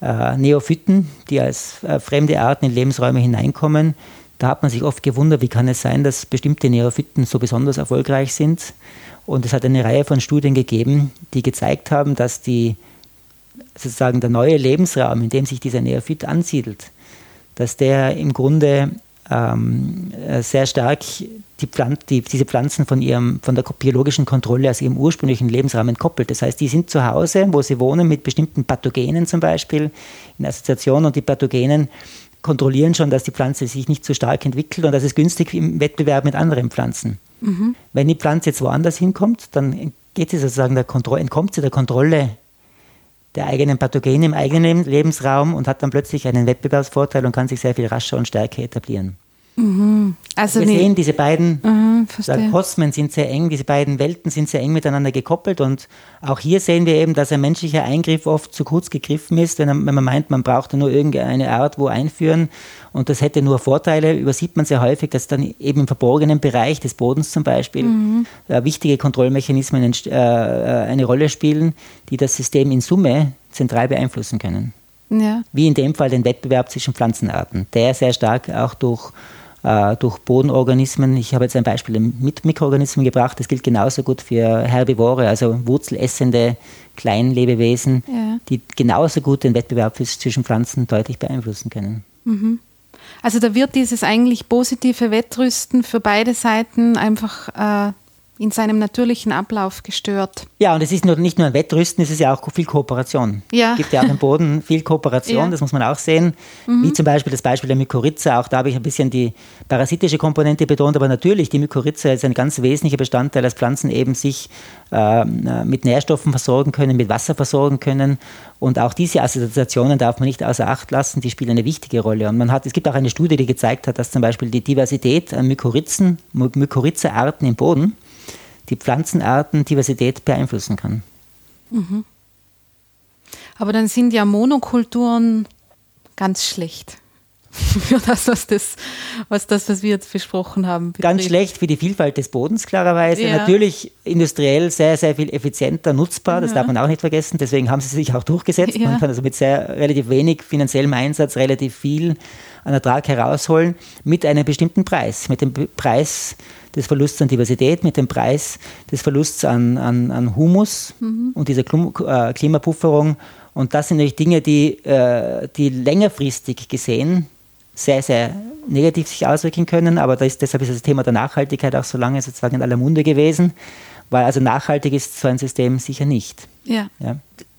Speaker 2: äh, Neophyten, die als äh, fremde Arten in Lebensräume hineinkommen, da hat man sich oft gewundert, wie kann es sein, dass bestimmte Neophyten so besonders erfolgreich sind. Und es hat eine Reihe von Studien gegeben, die gezeigt haben, dass die, sozusagen der neue Lebensraum, in dem sich dieser Neophyt ansiedelt, dass der im Grunde ähm, sehr stark die Pflan die, diese Pflanzen von, ihrem, von der biologischen Kontrolle aus ihrem ursprünglichen Lebensraum entkoppelt. Das heißt, die sind zu Hause, wo sie wohnen, mit bestimmten Pathogenen zum Beispiel in Assoziation und die Pathogenen kontrollieren schon, dass die Pflanze sich nicht zu stark entwickelt und das ist günstig im Wettbewerb mit anderen Pflanzen. Mhm. Wenn die Pflanze jetzt woanders hinkommt, dann geht sie sozusagen der Kontrolle, entkommt sie der Kontrolle der eigenen Pathogene im eigenen Lebensraum und hat dann plötzlich einen Wettbewerbsvorteil und kann sich sehr viel rascher und stärker etablieren. Mhm. Also wir sehen, diese beiden mhm, Kosmen sind sehr eng, diese beiden Welten sind sehr eng miteinander gekoppelt und auch hier sehen wir eben, dass ein menschlicher Eingriff oft zu kurz gegriffen ist, wenn, man meint, man brauchte nur irgendeine Art wo einführen und das hätte nur Vorteile, übersieht man sehr häufig, dass dann eben im verborgenen Bereich des Bodens zum Beispiel mhm. wichtige Kontrollmechanismen äh, äh, eine Rolle spielen, die das System in Summe zentral beeinflussen können. Ja. Wie in dem Fall den Wettbewerb zwischen Pflanzenarten, der sehr stark auch durch äh, durch Bodenorganismen. Ich habe jetzt ein Beispiel mit Mikroorganismen gebracht. Das gilt genauso gut für Herbivore, also wurzelessende Kleinlebewesen, ja. die genauso gut den Wettbewerb zwischen Pflanzen deutlich beeinflussen können.
Speaker 1: Mhm. Also da wird dieses eigentlich positive Wettrüsten für beide Seiten einfach äh, in seinem natürlichen Ablauf gestört.
Speaker 2: Ja, und es ist nur, nicht nur ein Wettrüsten, es ist ja auch viel Kooperation. Ja. Es gibt ja auch im Boden viel Kooperation, ja. das muss man auch sehen. Mhm. Wie zum Beispiel das Beispiel der Mykorrhiza, auch da habe ich ein bisschen die parasitische Komponente betont, aber natürlich, die Mykorrhiza ist ein ganz wesentlicher Bestandteil, dass Pflanzen eben sich äh, mit Nährstoffen versorgen können, mit Wasser versorgen können. Und auch diese Assoziationen darf man nicht außer Acht lassen, die spielen eine wichtige Rolle. Und man hat, es gibt auch eine Studie, die gezeigt hat, dass zum Beispiel die Diversität an Mykorrhizen, Mykorrhiza-Arten im Boden die Pflanzenartendiversität beeinflussen kann. Mhm.
Speaker 1: Aber dann sind ja Monokulturen ganz schlecht für das, was das, was das, was wir jetzt besprochen haben.
Speaker 2: Betrifft. Ganz schlecht für die Vielfalt des Bodens, klarerweise. Ja. Natürlich industriell sehr, sehr viel effizienter nutzbar, das ja. darf man auch nicht vergessen. Deswegen haben sie sich auch durchgesetzt. Ja. Man kann also mit sehr relativ wenig finanziellem Einsatz relativ viel an Ertrag herausholen mit einem bestimmten Preis. Mit dem Preis des Verlusts an Diversität, mit dem Preis des Verlusts an, an, an Humus mhm. und dieser äh, Klimapufferung. Und das sind natürlich Dinge, die, äh, die längerfristig gesehen sehr, sehr negativ sich auswirken können. Aber ist, deshalb ist das Thema der Nachhaltigkeit auch so lange sozusagen in aller Munde gewesen, weil also nachhaltig ist so ein System sicher nicht.
Speaker 1: Ja. ja.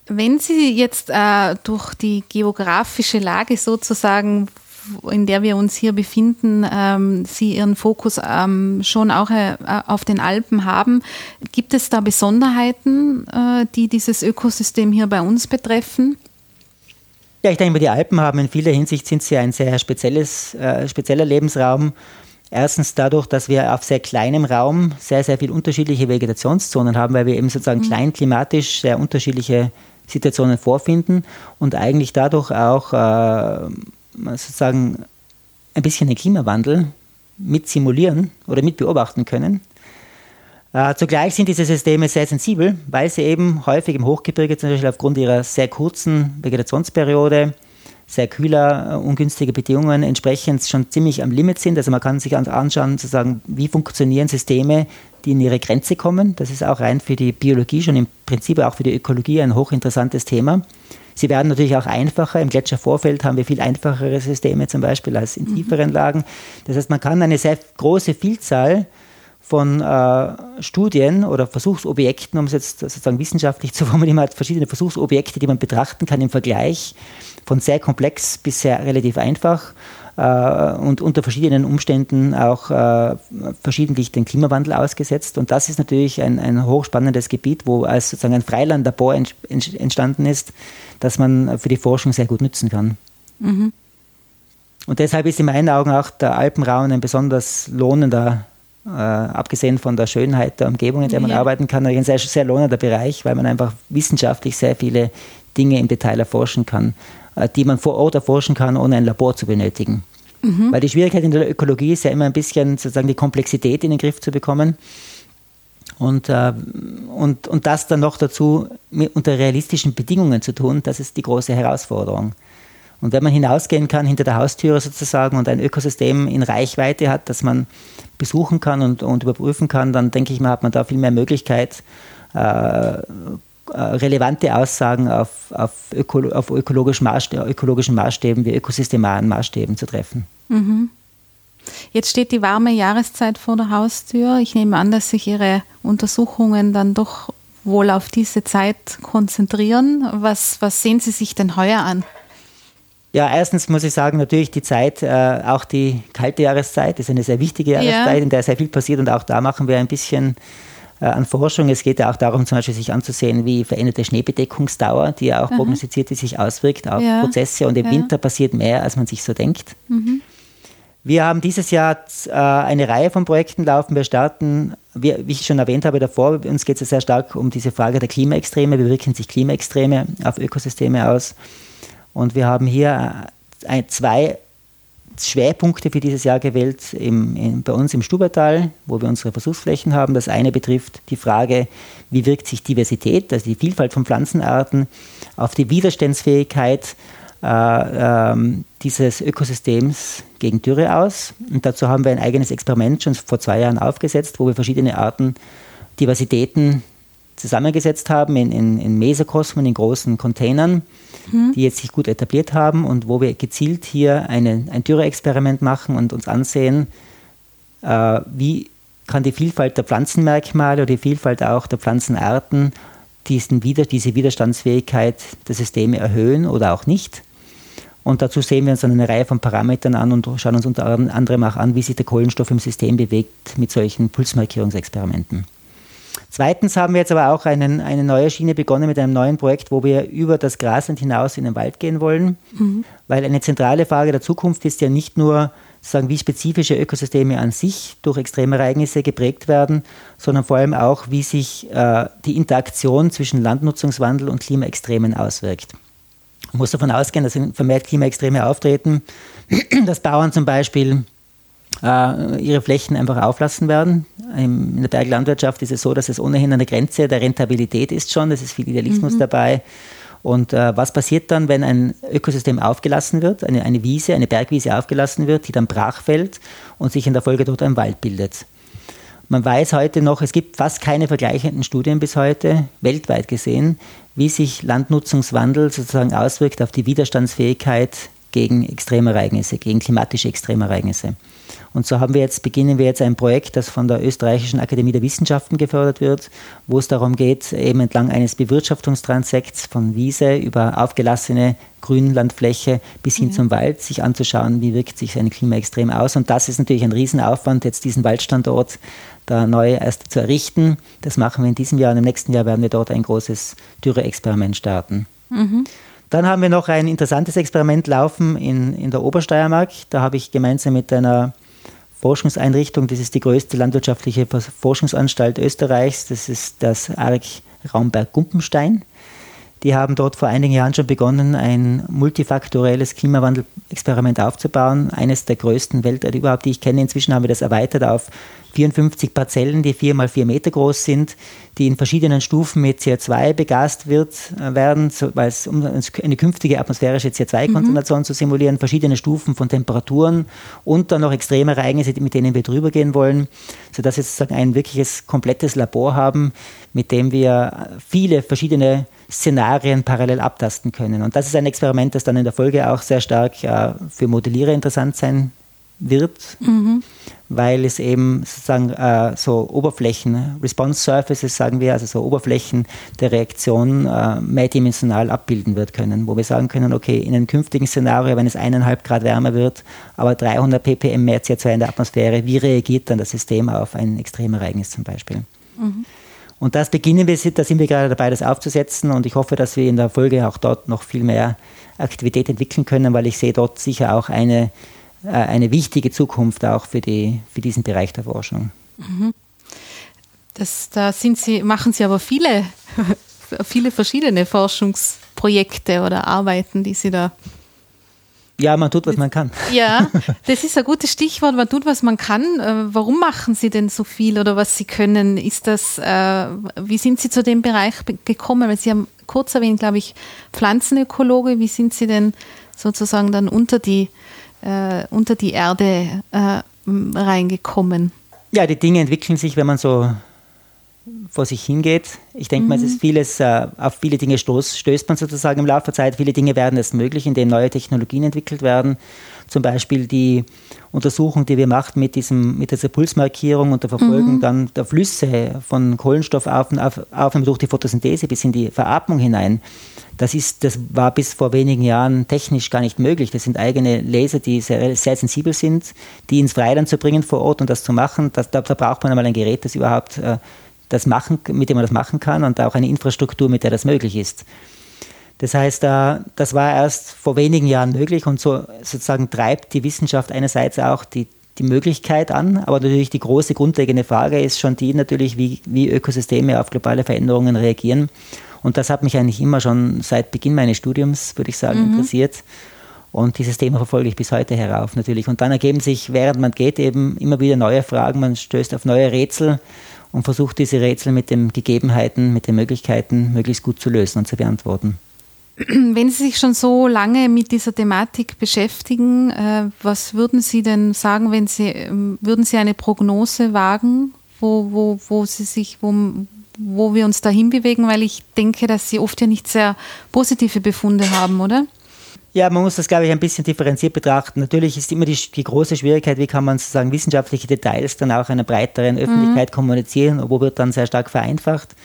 Speaker 1: Wenn Sie jetzt äh, durch die geografische Lage sozusagen in der wir uns hier befinden, ähm, Sie Ihren Fokus ähm, schon auch äh, auf den Alpen haben. Gibt es da Besonderheiten, äh, die dieses Ökosystem hier bei uns betreffen?
Speaker 2: Ja, ich denke, die Alpen haben in vieler Hinsicht sind sie ein sehr spezielles, äh, spezieller Lebensraum. Erstens dadurch, dass wir auf sehr kleinem Raum sehr, sehr viele unterschiedliche Vegetationszonen haben, weil wir eben sozusagen mhm. kleinklimatisch sehr unterschiedliche Situationen vorfinden und eigentlich dadurch auch äh, sozusagen ein bisschen den Klimawandel mit simulieren oder mit beobachten können. Äh, zugleich sind diese Systeme sehr sensibel, weil sie eben häufig im Hochgebirge zum Beispiel aufgrund ihrer sehr kurzen Vegetationsperiode, sehr kühler, äh, ungünstiger Bedingungen entsprechend schon ziemlich am Limit sind. Also man kann sich anschauen, sozusagen, wie funktionieren Systeme, die in ihre Grenze kommen. Das ist auch rein für die Biologie, schon im Prinzip auch für die Ökologie ein hochinteressantes Thema Sie werden natürlich auch einfacher. Im Gletschervorfeld haben wir viel einfachere Systeme zum Beispiel als in mhm. tieferen Lagen. Das heißt, man kann eine sehr große Vielzahl von äh, Studien oder Versuchsobjekten, um es jetzt sozusagen wissenschaftlich zu formulieren, hat verschiedene Versuchsobjekte, die man betrachten kann im Vergleich, von sehr komplex bis sehr relativ einfach und unter verschiedenen Umständen auch äh, verschiedentlich den Klimawandel ausgesetzt. Und das ist natürlich ein, ein hochspannendes Gebiet, wo als sozusagen ein Freilandlabor ent, entstanden ist, das man für die Forschung sehr gut nutzen kann. Mhm. Und deshalb ist in meinen Augen auch der Alpenraum ein besonders lohnender äh, abgesehen von der Schönheit der Umgebung, in der man ja. arbeiten kann, ein sehr, sehr lohnender Bereich, weil man einfach wissenschaftlich sehr viele Dinge im Detail erforschen kann, äh, die man vor Ort erforschen kann, ohne ein Labor zu benötigen. Mhm. Weil die Schwierigkeit in der Ökologie ist ja immer ein bisschen sozusagen die Komplexität in den Griff zu bekommen. Und, äh, und, und das dann noch dazu unter realistischen Bedingungen zu tun, das ist die große Herausforderung. Und wenn man hinausgehen kann hinter der Haustüre sozusagen und ein Ökosystem in Reichweite hat, das man besuchen kann und, und überprüfen kann, dann denke ich mal, hat man da viel mehr Möglichkeit, äh, äh relevante Aussagen auf, auf, öko, auf ökologischen, Maßstäben, ökologischen Maßstäben wie ökosystemaren Maßstäben zu treffen. Mhm.
Speaker 1: Jetzt steht die warme Jahreszeit vor der Haustür. Ich nehme an, dass sich Ihre Untersuchungen dann doch wohl auf diese Zeit konzentrieren. Was, was sehen Sie sich denn heuer an?
Speaker 2: Ja, erstens muss ich sagen, natürlich die Zeit, äh, auch die kalte Jahreszeit ist eine sehr wichtige Jahreszeit, ja. in der sehr viel passiert und auch da machen wir ein bisschen äh, an Forschung. Es geht ja auch darum, zum Beispiel sich anzusehen, wie veränderte Schneebedeckungsdauer, die ja auch Aha. prognostiziert, die sich auswirkt auf ja. Prozesse und im ja. Winter passiert mehr, als man sich so denkt. Mhm. Wir haben dieses Jahr äh, eine Reihe von Projekten laufen. Wir starten, wie, ich schon erwähnt habe davor, uns geht es sehr stark um diese Frage der Klimaextreme. Wie wirken sich Klimaextreme auf Ökosysteme aus? Und wir haben hier äh, zwei Schwerpunkte für dieses Jahr gewählt im, in, bei uns im Stubertal, wo wir unsere Versuchsflächen haben. Das eine betrifft die Frage, wie wirkt sich Diversität, also die Vielfalt von Pflanzenarten, auf die Widerstandsfähigkeit äh, äh, dieses Ökosystems gegen Dürre aus. Und dazu haben wir ein eigenes Experiment schon vor zwei Jahren aufgesetzt, wo wir verschiedene Arten, Diversitäten zusammengesetzt haben in, in, in Mesokosmen, in großen Containern, mhm. die jetzt sich gut etabliert haben und wo wir gezielt hier eine, ein Dürreexperiment machen und uns ansehen, äh, wie kann die Vielfalt der Pflanzenmerkmale oder die Vielfalt auch der Pflanzenarten diesen Wider diese Widerstandsfähigkeit der Systeme erhöhen oder auch nicht. Und dazu sehen wir uns dann eine Reihe von Parametern an und schauen uns unter anderem auch an, wie sich der Kohlenstoff im System bewegt mit solchen Pulsmarkierungsexperimenten. Zweitens haben wir jetzt aber auch einen, eine neue Schiene begonnen mit einem neuen Projekt, wo wir über das Grasland hinaus in den Wald gehen wollen. Mhm. Weil eine zentrale Frage der Zukunft ist ja nicht nur, sagen, wie spezifische Ökosysteme an sich durch Extremereignisse geprägt werden, sondern vor allem auch, wie sich äh, die Interaktion zwischen Landnutzungswandel und Klimaextremen auswirkt. Man muss davon ausgehen, dass vermehrt Klimaextreme auftreten, dass Bauern zum Beispiel äh, ihre Flächen einfach auflassen werden. In der Berglandwirtschaft ist es so, dass es ohnehin der Grenze der Rentabilität ist schon, es ist viel Idealismus mhm. dabei. Und äh, was passiert dann, wenn ein Ökosystem aufgelassen wird, eine, eine Wiese, eine Bergwiese aufgelassen wird, die dann brach fällt und sich in der Folge dort ein Wald bildet? Man weiß heute noch, es gibt fast keine vergleichenden Studien bis heute, weltweit gesehen, wie sich Landnutzungswandel sozusagen auswirkt auf die Widerstandsfähigkeit gegen Extremereignisse, gegen klimatische Extremereignisse. Und so haben wir jetzt, beginnen wir jetzt ein Projekt, das von der Österreichischen Akademie der Wissenschaften gefördert wird, wo es darum geht, eben entlang eines Bewirtschaftungstranssekts von Wiese über aufgelassene Grünlandfläche bis hin mhm. zum Wald sich anzuschauen, wie wirkt sich ein Klimaextrem aus. Und das ist natürlich ein Riesenaufwand, jetzt diesen Waldstandort da neu erst zu errichten. Das machen wir in diesem Jahr und im nächsten Jahr werden wir dort ein großes Dürreexperiment starten. Mhm. Dann haben wir noch ein interessantes Experiment laufen in, in der Obersteiermark. Da habe ich gemeinsam mit einer Forschungseinrichtung. Das ist die größte landwirtschaftliche Forschungsanstalt Österreichs. Das ist das ARG Raumberg-Gumpenstein. Die haben dort vor einigen Jahren schon begonnen, ein multifaktorielles Klimawandelexperiment aufzubauen. Eines der größten weltweit überhaupt, die ich kenne. Inzwischen haben wir das erweitert auf 54 Parzellen, die vier mal vier Meter groß sind, die in verschiedenen Stufen mit CO2 begast wird, äh, werden, weil es um eine künftige atmosphärische CO2-Konzentration mhm. zu simulieren, verschiedene Stufen von Temperaturen und dann noch extreme Ereignisse, mit denen wir drüber gehen wollen, sodass wir sozusagen ein wirkliches komplettes Labor haben, mit dem wir viele verschiedene Szenarien parallel abtasten können. Und das ist ein Experiment, das dann in der Folge auch sehr stark äh, für Modellierer interessant sein wird, mhm. weil es eben sozusagen äh, so Oberflächen, Response Surfaces sagen wir, also so Oberflächen der Reaktion äh, mehrdimensional abbilden wird können, wo wir sagen können, okay, in einem künftigen Szenario, wenn es eineinhalb Grad wärmer wird, aber 300 ppm mehr CO2 in der Atmosphäre, wie reagiert dann das System auf ein Extremereignis zum Beispiel? Mhm. Und das beginnen wir, da sind wir gerade dabei, das aufzusetzen und ich hoffe, dass wir in der Folge auch dort noch viel mehr Aktivität entwickeln können, weil ich sehe dort sicher auch eine äh, eine wichtige Zukunft auch für, die, für diesen Bereich der Forschung. Mhm.
Speaker 1: Das, da Sie, machen Sie aber viele, viele verschiedene Forschungsprojekte oder Arbeiten, die Sie da.
Speaker 2: Ja, man tut, was man kann.
Speaker 1: Ja, das ist ein gutes Stichwort. Man tut, was man kann. Äh, warum machen Sie denn so viel oder was Sie können? Ist das, äh, wie sind Sie zu dem Bereich gekommen? Weil Sie haben kurz erwähnt, glaube ich, Pflanzenökologe. Wie sind Sie denn sozusagen dann unter die äh, unter die Erde äh, reingekommen.
Speaker 2: Ja, die Dinge entwickeln sich, wenn man so vor sich hingeht. Ich denke mhm. mal, es ist vieles, äh, auf viele Dinge stoß, stößt man sozusagen im Laufe der Zeit. Viele Dinge werden erst möglich, indem neue Technologien entwickelt werden. Zum Beispiel die Untersuchung, die wir machen mit, diesem, mit dieser Pulsmarkierung und der Verfolgung mhm. dann der Flüsse von Kohlenstoffaufnahme durch die Photosynthese bis in die Veratmung hinein. Das, ist, das war bis vor wenigen Jahren technisch gar nicht möglich. Das sind eigene Laser, die sehr, sehr sensibel sind, die ins Freiland zu bringen vor Ort und das zu machen. Das, da, da braucht man einmal ein Gerät, das überhaupt äh, das machen, mit dem man das machen kann und auch eine Infrastruktur, mit der das möglich ist. Das heißt, äh, das war erst vor wenigen Jahren möglich und so sozusagen treibt die Wissenschaft einerseits auch die, die Möglichkeit an, aber natürlich die große grundlegende Frage ist schon die natürlich, wie, wie Ökosysteme auf globale Veränderungen reagieren. Und das hat mich eigentlich immer schon seit Beginn meines Studiums, würde ich sagen, mhm. interessiert. Und dieses Thema verfolge ich bis heute herauf natürlich. Und dann ergeben sich, während man geht, eben immer wieder neue Fragen. Man stößt auf neue Rätsel und versucht diese Rätsel mit den Gegebenheiten, mit den Möglichkeiten möglichst gut zu lösen und zu beantworten.
Speaker 1: Wenn Sie sich schon so lange mit dieser Thematik beschäftigen, äh, was würden Sie denn sagen, wenn Sie, ähm, würden Sie eine Prognose wagen, wo, wo, wo Sie sich, wo, wo wir uns dahin bewegen, weil ich denke, dass Sie oft ja nicht sehr positive Befunde haben, oder?
Speaker 2: Ja, man muss das, glaube ich, ein bisschen differenziert betrachten. Natürlich ist immer die, die große Schwierigkeit, wie kann man sozusagen wissenschaftliche Details dann auch einer breiteren Öffentlichkeit mhm. kommunizieren, wo wird dann sehr stark vereinfacht.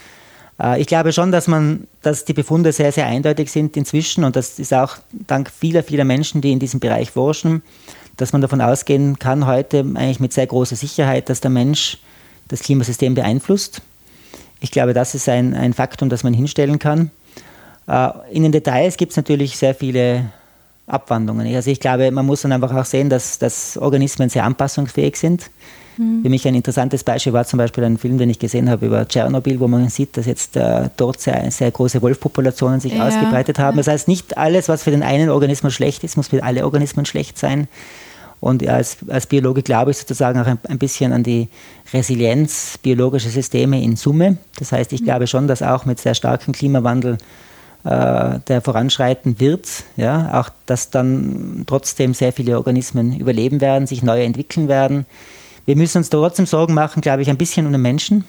Speaker 2: Äh, ich glaube schon, dass man, dass die Befunde sehr, sehr eindeutig sind inzwischen und das ist auch dank vieler, vieler Menschen, die in diesem Bereich forschen, dass man davon ausgehen kann heute eigentlich mit sehr großer Sicherheit, dass der Mensch das Klimasystem beeinflusst. Ich glaube, das ist ein, ein Faktum, das man hinstellen kann. Äh, in den Details gibt es natürlich sehr viele Abwandlungen. Also ich glaube, man muss dann einfach auch sehen, dass, dass Organismen sehr anpassungsfähig sind. Mhm. Für mich ein interessantes Beispiel war zum Beispiel ein Film, den ich gesehen habe über Tschernobyl, wo man sieht, dass jetzt äh, dort sehr, sehr große Wolfpopulationen sich ja. ausgebreitet haben. Das heißt, nicht alles, was für den einen Organismus schlecht ist, muss für alle Organismen schlecht sein. Und als, als Biologe glaube ich sozusagen auch ein, ein, bisschen an die Resilienz biologischer Systeme in Summe. Das heißt, ich mhm. glaube schon, dass auch mit sehr starkem Klimawandel der voranschreiten wird, ja, auch dass dann trotzdem sehr viele Organismen überleben werden, sich neu entwickeln werden. Wir müssen uns trotzdem Sorgen machen, glaube ich, ein bisschen um den Menschen,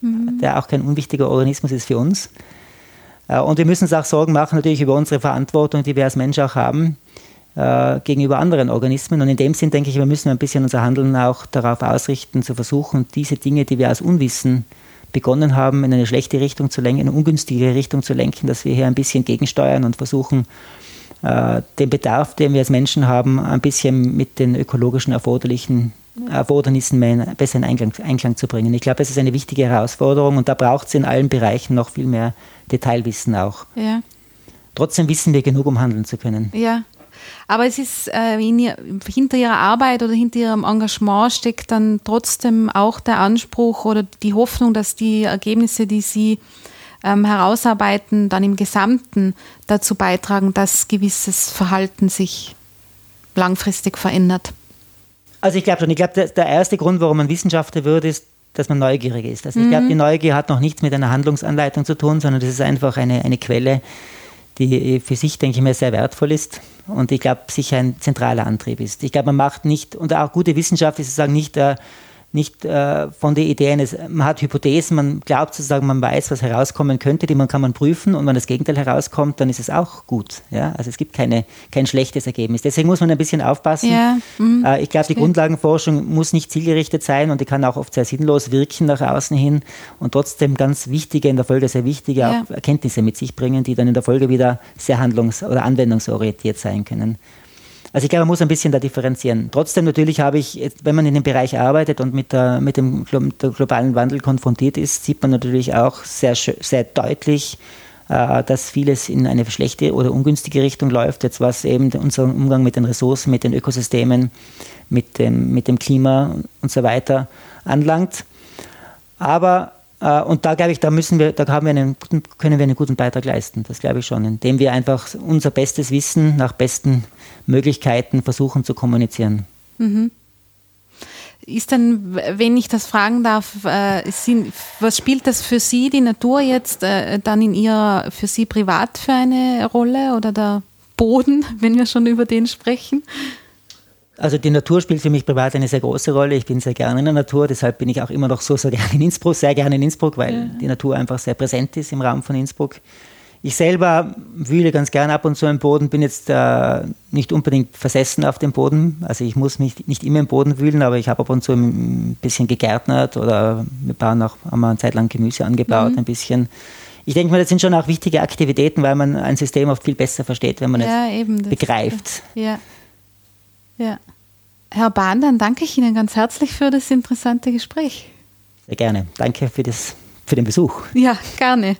Speaker 2: mhm. der auch kein unwichtiger Organismus ist für uns. Äh, und wir müssen uns auch Sorgen machen natürlich über unsere Verantwortung, die wir als Mensch auch haben, äh, gegenüber anderen Organismen. Und in dem Sinn denke ich, wir müssen ein bisschen unser Handeln auch darauf ausrichten, zu versuchen, diese Dinge, die wir aus Unwissen begonnen haben, in eine schlechte Richtung zu lenken, in eine ungünstige Richtung zu lenken, dass wir hier ein bisschen gegensteuern und versuchen, äh, den Bedarf, den wir als Menschen haben, ein bisschen mit den ökologischen erforderlichen Erfordernissen besser in Einklang, Einklang zu bringen. Ich glaube, das ist eine wichtige Herausforderung und da braucht es in allen Bereichen noch viel mehr Detailwissen auch. Ja. Trotzdem wissen wir genug, um handeln zu können.
Speaker 1: Ja, aber es ist äh, ihr, hinter ihrer Arbeit oder hinter ihrem Engagement steckt dann trotzdem auch der Anspruch oder die Hoffnung, dass die Ergebnisse, die sie ähm, herausarbeiten, dann im Gesamten dazu beitragen, dass gewisses Verhalten sich langfristig verändert.
Speaker 2: Also ich glaube schon, ich glaube, der, der erste Grund, warum man Wissenschaftler wird, ist, dass man neugierig ist. Also ich glaube, die Neugier hat noch nichts mit einer Handlungsanleitung zu tun, sondern das ist einfach eine, eine Quelle, die für sich, denke ich mir, sehr wertvoll ist und ich glaube, sicher ein zentraler Antrieb ist. Ich glaube, man macht nicht, und auch gute Wissenschaft ist sozusagen nicht äh, nicht äh, von den Ideen. Es, man hat Hypothesen, man glaubt sozusagen, man weiß, was herauskommen könnte, die man kann man prüfen und wenn das Gegenteil herauskommt, dann ist es auch gut. Ja? Also es gibt keine, kein schlechtes Ergebnis. Deswegen muss man ein bisschen aufpassen. Ja, mhm. äh, ich glaube, die Grundlagenforschung muss nicht zielgerichtet sein und die kann auch oft sehr sinnlos wirken nach außen hin und trotzdem ganz wichtige, in der Folge sehr wichtige ja. Erkenntnisse mit sich bringen, die dann in der Folge wieder sehr handlungs- oder anwendungsorientiert sein können. Also ich glaube, man muss ein bisschen da differenzieren. Trotzdem natürlich habe ich, wenn man in dem Bereich arbeitet und mit, der, mit dem globalen Wandel konfrontiert ist, sieht man natürlich auch sehr, sehr deutlich, äh, dass vieles in eine schlechte oder ungünstige Richtung läuft, jetzt was eben unseren Umgang mit den Ressourcen, mit den Ökosystemen, mit dem, mit dem Klima und so weiter anlangt. Aber und da glaube ich, da müssen wir, da haben wir einen guten, können wir einen guten Beitrag leisten. Das glaube ich schon, indem wir einfach unser bestes Wissen nach besten Möglichkeiten versuchen zu kommunizieren. Mhm.
Speaker 1: Ist denn, wenn ich das fragen darf, äh, sind, was spielt das für Sie, die Natur jetzt, äh, dann in Ihrer, für Sie privat für eine Rolle oder der Boden, wenn wir schon über den sprechen?
Speaker 2: Also die Natur spielt für mich privat eine sehr große Rolle. Ich bin sehr gerne in der Natur, deshalb bin ich auch immer noch so, so gerne in Innsbruck, sehr gerne in Innsbruck, weil ja. die Natur einfach sehr präsent ist im Raum von Innsbruck. Ich selber wühle ganz gerne ab und zu im Boden, bin jetzt äh, nicht unbedingt versessen auf dem Boden. Also ich muss mich nicht immer im Boden wühlen, aber ich habe ab und zu ein bisschen gegärtnert oder wir bauen auch, haben eine Zeit lang Gemüse angebaut, mhm. ein bisschen. Ich denke mal, das sind schon auch wichtige Aktivitäten, weil man ein System oft viel besser versteht, wenn man ja, es eben, begreift.
Speaker 1: Ja. Ja. Herr Bahn, dann danke ich Ihnen ganz herzlich für das interessante Gespräch.
Speaker 2: Sehr gerne. Danke für, das, für den Besuch.
Speaker 1: Ja, gerne.